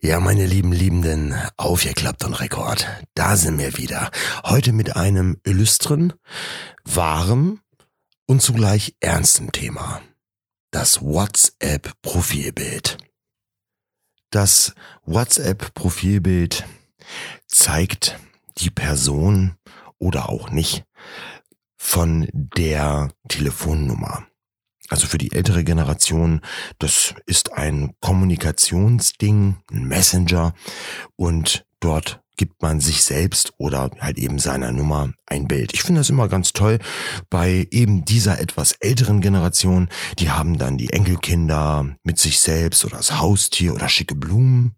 Ja, meine lieben Liebenden, aufgeklappt und Rekord. Da sind wir wieder. Heute mit einem illustren, wahren und zugleich ernsten Thema. Das WhatsApp-Profilbild. Das WhatsApp-Profilbild zeigt die Person oder auch nicht von der Telefonnummer. Also für die ältere Generation, das ist ein Kommunikationsding, ein Messenger und dort gibt man sich selbst oder halt eben seiner Nummer ein Bild. Ich finde das immer ganz toll bei eben dieser etwas älteren Generation. Die haben dann die Enkelkinder mit sich selbst oder das Haustier oder schicke Blumen.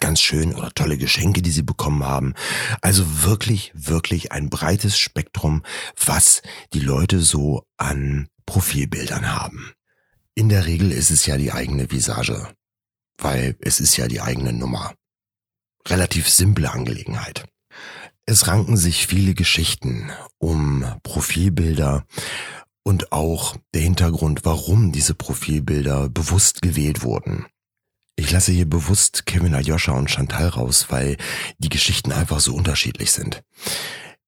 Ganz schön oder tolle Geschenke, die sie bekommen haben. Also wirklich, wirklich ein breites Spektrum, was die Leute so an Profilbildern haben. In der Regel ist es ja die eigene Visage, weil es ist ja die eigene Nummer. Relativ simple Angelegenheit. Es ranken sich viele Geschichten um Profilbilder und auch der Hintergrund, warum diese Profilbilder bewusst gewählt wurden. Ich lasse hier bewusst Kevin Aljoscha und Chantal raus, weil die Geschichten einfach so unterschiedlich sind.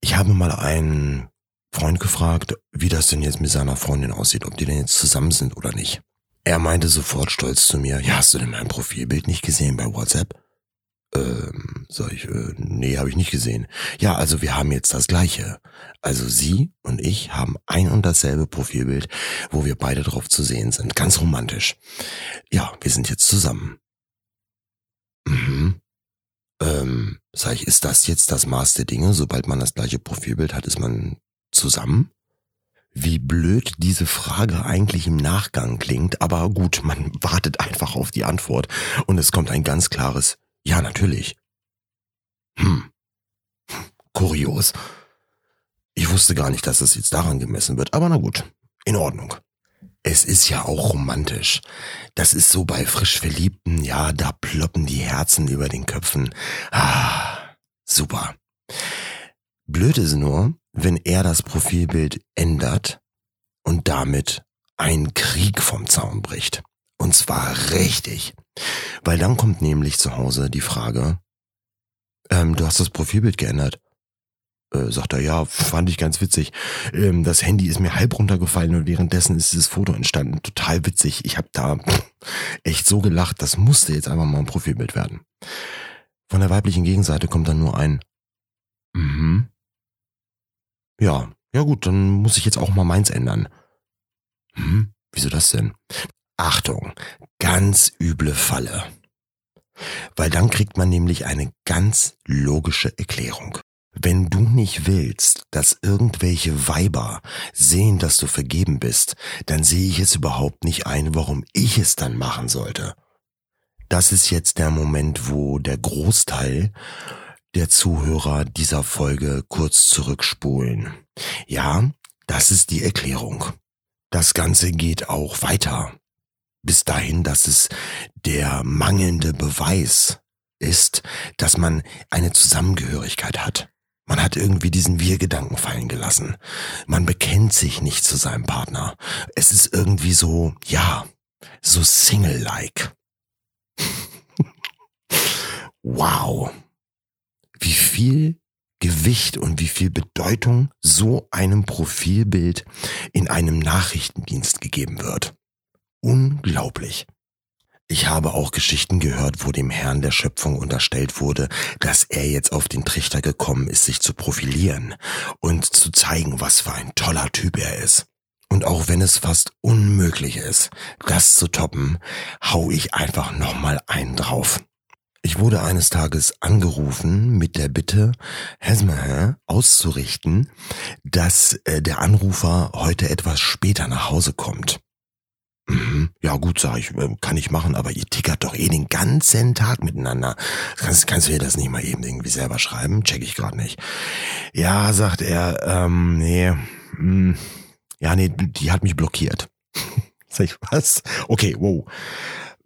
Ich habe mal einen Freund gefragt, wie das denn jetzt mit seiner Freundin aussieht, ob die denn jetzt zusammen sind oder nicht. Er meinte sofort stolz zu mir, ja, hast du denn mein Profilbild nicht gesehen bei WhatsApp? Ähm, sag ich, äh, nee, habe ich nicht gesehen. Ja, also wir haben jetzt das gleiche. Also sie und ich haben ein und dasselbe Profilbild, wo wir beide drauf zu sehen sind. Ganz romantisch. Ja, wir sind jetzt zusammen. Mhm. Ähm, sag ich, ist das jetzt das Maß der Dinge? Sobald man das gleiche Profilbild hat, ist man zusammen? Wie blöd diese Frage eigentlich im Nachgang klingt, aber gut, man wartet einfach auf die Antwort und es kommt ein ganz klares Ja, natürlich. Hm. Kurios. Ich wusste gar nicht, dass es jetzt daran gemessen wird, aber na gut, in Ordnung. Es ist ja auch romantisch. Das ist so bei frisch Verliebten, ja, da ploppen die Herzen über den Köpfen. Ah, super. Blöd ist nur, wenn er das Profilbild ändert und damit ein Krieg vom Zaun bricht. Und zwar richtig. Weil dann kommt nämlich zu Hause die Frage, ähm, du hast das Profilbild geändert. Äh, sagt er, ja, fand ich ganz witzig. Ähm, das Handy ist mir halb runtergefallen und währenddessen ist dieses Foto entstanden. Total witzig. Ich habe da echt so gelacht, das musste jetzt einfach mal ein Profilbild werden. Von der weiblichen Gegenseite kommt dann nur ein Mhm. Ja, ja gut, dann muss ich jetzt auch mal meins ändern. Hm, wieso das denn? Achtung, ganz üble Falle. Weil dann kriegt man nämlich eine ganz logische Erklärung. Wenn du nicht willst, dass irgendwelche Weiber sehen, dass du vergeben bist, dann sehe ich es überhaupt nicht ein, warum ich es dann machen sollte. Das ist jetzt der Moment, wo der Großteil der Zuhörer dieser Folge kurz zurückspulen. Ja, das ist die Erklärung. Das Ganze geht auch weiter. Bis dahin, dass es der mangelnde Beweis ist, dass man eine Zusammengehörigkeit hat. Man hat irgendwie diesen Wir-Gedanken fallen gelassen. Man bekennt sich nicht zu seinem Partner. Es ist irgendwie so, ja, so Single-like. wow wie viel Gewicht und wie viel Bedeutung so einem Profilbild in einem Nachrichtendienst gegeben wird. Unglaublich. Ich habe auch Geschichten gehört, wo dem Herrn der Schöpfung unterstellt wurde, dass er jetzt auf den Trichter gekommen ist, sich zu profilieren und zu zeigen, was für ein toller Typ er ist. Und auch wenn es fast unmöglich ist, das zu toppen, hau ich einfach nochmal einen drauf. Ich wurde eines Tages angerufen mit der Bitte, Hesmehin auszurichten, dass äh, der Anrufer heute etwas später nach Hause kommt. Mhm. Ja gut, sag ich, äh, kann ich machen, aber ihr tickert doch eh den ganzen Tag miteinander. Kannst, kannst du dir das nicht mal eben irgendwie selber schreiben? Check ich gerade nicht. Ja, sagt er, ähm, nee, mh, hm, ja, nee, die hat mich blockiert. sag ich, was? Okay, wow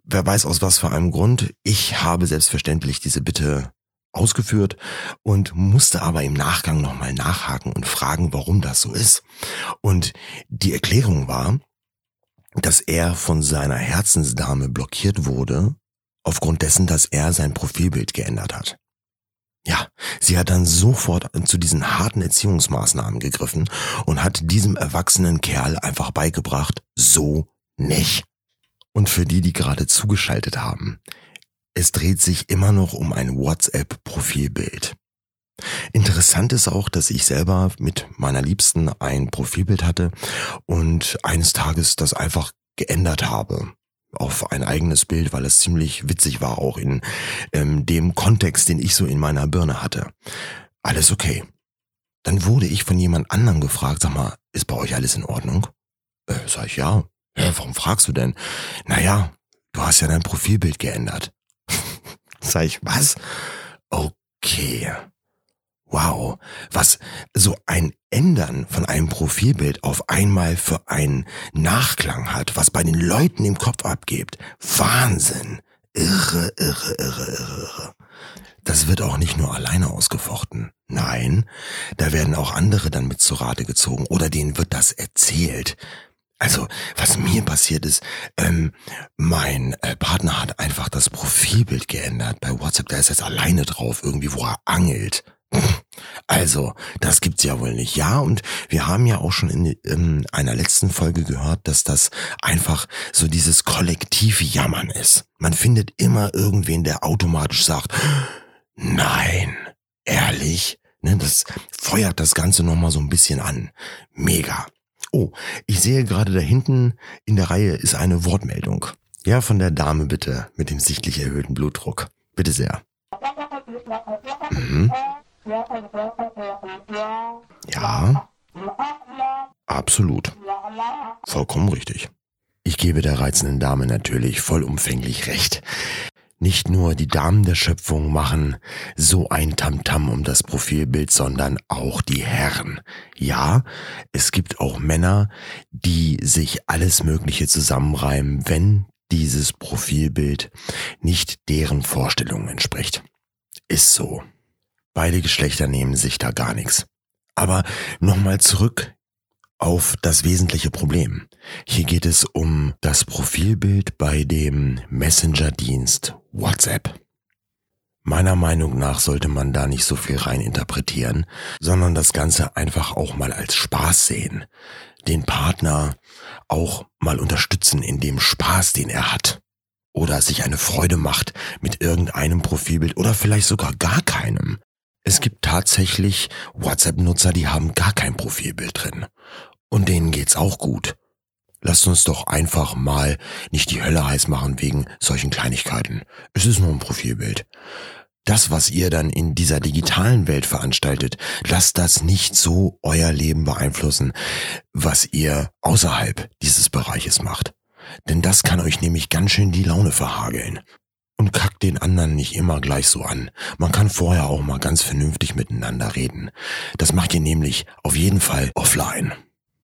wer weiß aus was für einem Grund. Ich habe selbstverständlich diese Bitte ausgeführt und musste aber im Nachgang nochmal nachhaken und fragen, warum das so ist. Und die Erklärung war, dass er von seiner Herzensdame blockiert wurde, aufgrund dessen, dass er sein Profilbild geändert hat. Ja, sie hat dann sofort zu diesen harten Erziehungsmaßnahmen gegriffen und hat diesem erwachsenen Kerl einfach beigebracht, so nicht. Und für die, die gerade zugeschaltet haben, es dreht sich immer noch um ein WhatsApp-Profilbild. Interessant ist auch, dass ich selber mit meiner Liebsten ein Profilbild hatte und eines Tages das einfach geändert habe auf ein eigenes Bild, weil es ziemlich witzig war, auch in ähm, dem Kontext, den ich so in meiner Birne hatte. Alles okay. Dann wurde ich von jemand anderem gefragt, sag mal, ist bei euch alles in Ordnung? Äh, sag ich, ja. Ja. Warum fragst du denn? Naja, du hast ja dein Profilbild geändert. sag ich, was? Okay wow, was so ein Ändern von einem Profilbild auf einmal für einen Nachklang hat, was bei den Leuten im Kopf abgeht. Wahnsinn. Irre, irre, irre, irre, irre. Das wird auch nicht nur alleine ausgefochten. Nein, da werden auch andere dann mit zu Rate gezogen oder denen wird das erzählt. Also, was mir passiert ist, ähm, mein äh, Partner hat einfach das Profilbild geändert bei WhatsApp. Der ist jetzt alleine drauf, irgendwie, wo er angelt. Also, das gibt's ja wohl nicht. Ja, und wir haben ja auch schon in, in einer letzten Folge gehört, dass das einfach so dieses kollektive Jammern ist. Man findet immer irgendwen, der automatisch sagt, nein, ehrlich, ne, das feuert das Ganze nochmal so ein bisschen an. Mega. Oh, ich sehe gerade da hinten in der Reihe ist eine Wortmeldung. Ja, von der Dame bitte, mit dem sichtlich erhöhten Blutdruck. Bitte sehr. Mhm. Ja, absolut. Vollkommen richtig. Ich gebe der reizenden Dame natürlich vollumfänglich recht. Nicht nur die Damen der Schöpfung machen so ein Tamtam -Tam um das Profilbild, sondern auch die Herren. Ja, es gibt auch Männer, die sich alles Mögliche zusammenreimen, wenn dieses Profilbild nicht deren Vorstellungen entspricht. Ist so. Beide Geschlechter nehmen sich da gar nichts. Aber nochmal zurück auf das wesentliche Problem. Hier geht es um das Profilbild bei dem Messenger-Dienst WhatsApp. Meiner Meinung nach sollte man da nicht so viel rein interpretieren, sondern das Ganze einfach auch mal als Spaß sehen. Den Partner auch mal unterstützen in dem Spaß, den er hat. Oder sich eine Freude macht mit irgendeinem Profilbild oder vielleicht sogar gar keinem. Es gibt tatsächlich WhatsApp-Nutzer, die haben gar kein Profilbild drin. Und denen geht's auch gut. Lasst uns doch einfach mal nicht die Hölle heiß machen wegen solchen Kleinigkeiten. Es ist nur ein Profilbild. Das, was ihr dann in dieser digitalen Welt veranstaltet, lasst das nicht so euer Leben beeinflussen, was ihr außerhalb dieses Bereiches macht. Denn das kann euch nämlich ganz schön die Laune verhageln und kackt den anderen nicht immer gleich so an. Man kann vorher auch mal ganz vernünftig miteinander reden. Das macht ihr nämlich auf jeden Fall offline.